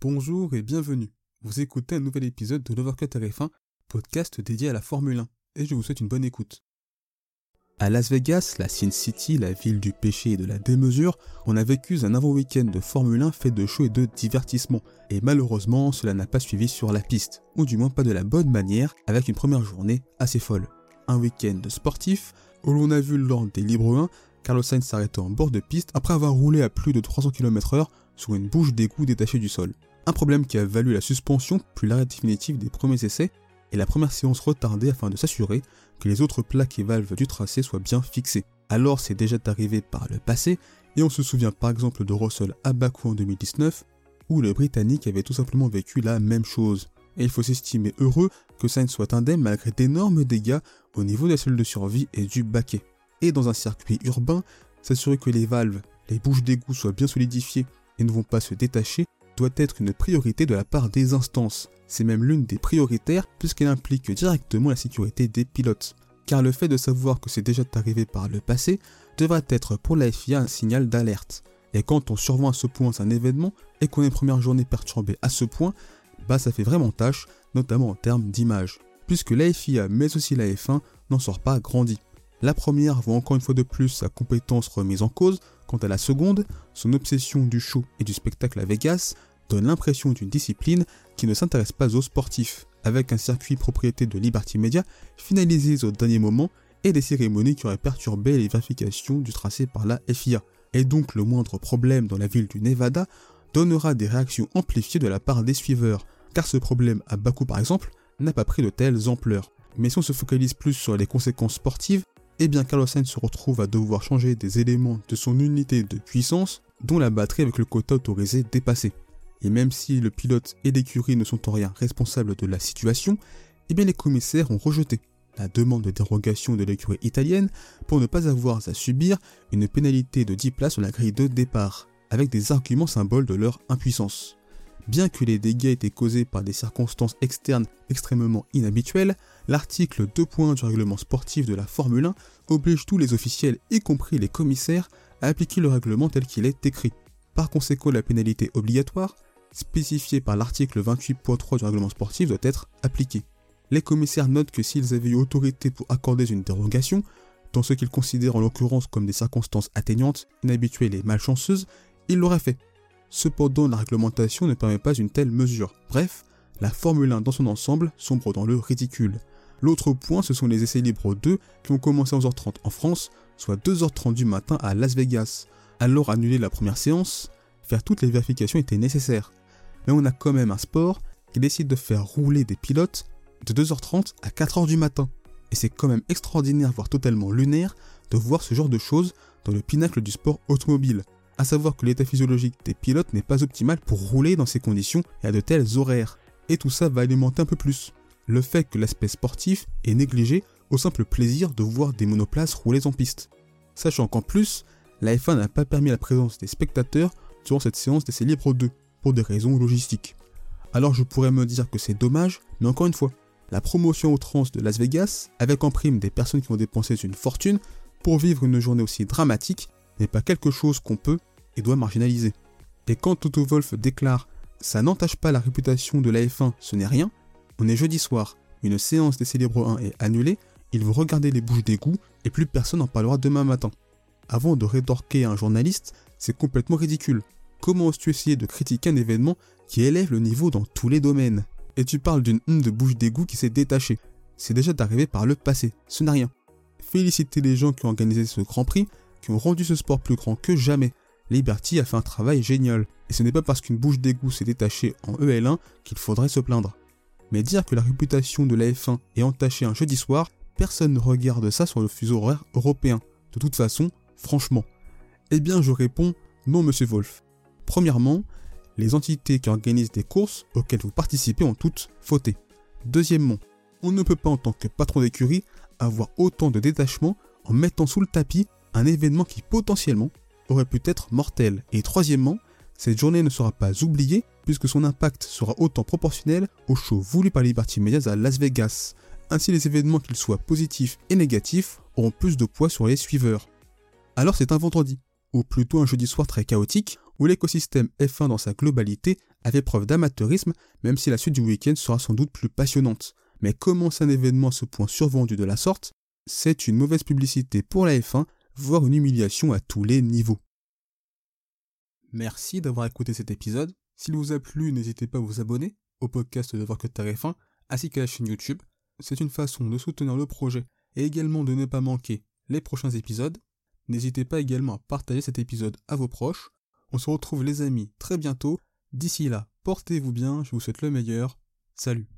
Bonjour et bienvenue. Vous écoutez un nouvel épisode de l'Overcut RF1, podcast dédié à la Formule 1, et je vous souhaite une bonne écoute. À Las Vegas, la Sin City, la ville du péché et de la démesure, on a vécu un avant-week-end de Formule 1 fait de show et de divertissement, et malheureusement cela n'a pas suivi sur la piste, ou du moins pas de la bonne manière, avec une première journée assez folle. Un week-end sportif, où l'on a vu lors des Libres 1, Carlos Sainz s'arrêter en bord de piste après avoir roulé à plus de 300 km/h sur une bouche d'égout détachée du sol. Un problème qui a valu la suspension puis l'arrêt définitif des premiers essais et la première séance retardée afin de s'assurer que les autres plaques et valves du tracé soient bien fixées. Alors c'est déjà arrivé par le passé, et on se souvient par exemple de Russell à Bakou en 2019, où le Britannique avait tout simplement vécu la même chose. Et il faut s'estimer heureux que Sainz soit indemne malgré d'énormes dégâts au niveau de la cellule de survie et du baquet. Et dans un circuit urbain, s'assurer que les valves, les bouches d'égout soient bien solidifiées et ne vont pas se détacher doit être une priorité de la part des instances. C'est même l'une des prioritaires puisqu'elle implique directement la sécurité des pilotes. Car le fait de savoir que c'est déjà arrivé par le passé devrait être pour la FIA un signal d'alerte. Et quand on survoit à ce point un événement et qu'on a une première journée perturbée à ce point, bah ça fait vraiment tâche, notamment en termes d'image. Puisque la FIA mais aussi la F1 n'en sort pas grandi. La première voit encore une fois de plus sa compétence remise en cause, quant à la seconde, son obsession du show et du spectacle à Vegas donne l'impression d'une discipline qui ne s'intéresse pas aux sportifs, avec un circuit propriété de Liberty Media finalisé au dernier moment et des cérémonies qui auraient perturbé les vérifications du tracé par la FIA. Et donc le moindre problème dans la ville du Nevada donnera des réactions amplifiées de la part des suiveurs, car ce problème à Bakou par exemple n'a pas pris de telles ampleurs. Mais si on se focalise plus sur les conséquences sportives, eh bien Carlos Sainz se retrouve à devoir changer des éléments de son unité de puissance, dont la batterie avec le quota autorisé dépassé. Et même si le pilote et l'écurie ne sont en rien responsables de la situation, eh bien les commissaires ont rejeté la demande de dérogation de l'écurie italienne pour ne pas avoir à subir une pénalité de 10 places sur la grille de départ, avec des arguments symboles de leur impuissance. Bien que les dégâts étaient causés par des circonstances externes extrêmement inhabituelles, l'article 2.1 du règlement sportif de la Formule 1 oblige tous les officiels, y compris les commissaires, à appliquer le règlement tel qu'il est écrit. Par conséquent, la pénalité obligatoire spécifié par l'article 28.3 du règlement sportif doit être appliqué. Les commissaires notent que s'ils avaient eu autorité pour accorder une dérogation, dans ce qu'ils considèrent en l'occurrence comme des circonstances atteignantes, inhabituelles et malchanceuses, ils l'auraient fait. Cependant, la réglementation ne permet pas une telle mesure. Bref, la Formule 1 dans son ensemble sombre dans le ridicule. L'autre point, ce sont les essais libres 2 qui ont commencé à 11h30 en France, soit 2h30 du matin à Las Vegas. Alors annuler la première séance, faire toutes les vérifications était nécessaire mais on a quand même un sport qui décide de faire rouler des pilotes de 2h30 à 4h du matin. Et c'est quand même extraordinaire, voire totalement lunaire, de voir ce genre de choses dans le pinacle du sport automobile. À savoir que l'état physiologique des pilotes n'est pas optimal pour rouler dans ces conditions et à de tels horaires. Et tout ça va alimenter un peu plus le fait que l'aspect sportif est négligé au simple plaisir de voir des monoplaces rouler en piste. Sachant qu'en plus, la F1 n'a pas permis la présence des spectateurs cette séance d'essai libre 2 pour des raisons logistiques. Alors je pourrais me dire que c'est dommage, mais encore une fois, la promotion aux trans de Las Vegas, avec en prime des personnes qui vont dépenser une fortune pour vivre une journée aussi dramatique, n'est pas quelque chose qu'on peut et doit marginaliser. Et quand Toto Wolf déclare ça n'entache pas la réputation de la F1, ce n'est rien, on est jeudi soir, une séance des Célébres 1 est annulée, ils vont regarder les bouches d'égout et plus personne n'en parlera demain matin. Avant de rétorquer un journaliste, c'est complètement ridicule. Comment oses-tu essayer de critiquer un événement qui élève le niveau dans tous les domaines? Et tu parles d'une hum de bouche d'égout qui s'est détachée. C'est déjà arrivé par le passé, ce n'est rien. Féliciter les gens qui ont organisé ce Grand Prix, qui ont rendu ce sport plus grand que jamais. Liberty a fait un travail génial, et ce n'est pas parce qu'une bouche d'égout s'est détachée en EL1 qu'il faudrait se plaindre. Mais dire que la réputation de la F1 est entachée un jeudi soir, personne ne regarde ça sur le fuseau horaire européen. De toute façon, franchement. Eh bien, je réponds non, monsieur Wolf. Premièrement, les entités qui organisent des courses auxquelles vous participez ont toutes fauté. Deuxièmement, on ne peut pas en tant que patron d'écurie avoir autant de détachement en mettant sous le tapis un événement qui potentiellement aurait pu être mortel. Et troisièmement, cette journée ne sera pas oubliée puisque son impact sera autant proportionnel au show voulu par Liberty Media à Las Vegas. Ainsi les événements qu'ils soient positifs et négatifs auront plus de poids sur les suiveurs. Alors c'est un vendredi, ou plutôt un jeudi soir très chaotique, où l'écosystème F1 dans sa globalité a fait preuve d'amateurisme, même si la suite du week-end sera sans doute plus passionnante. Mais commencer un événement à ce point survendu de la sorte, c'est une mauvaise publicité pour la F1, voire une humiliation à tous les niveaux. Merci d'avoir écouté cet épisode. S'il vous a plu, n'hésitez pas à vous abonner au podcast de Voir que F1 ainsi qu'à la chaîne YouTube. C'est une façon de soutenir le projet et également de ne pas manquer les prochains épisodes. N'hésitez pas également à partager cet épisode à vos proches. On se retrouve les amis très bientôt. D'ici là, portez-vous bien, je vous souhaite le meilleur. Salut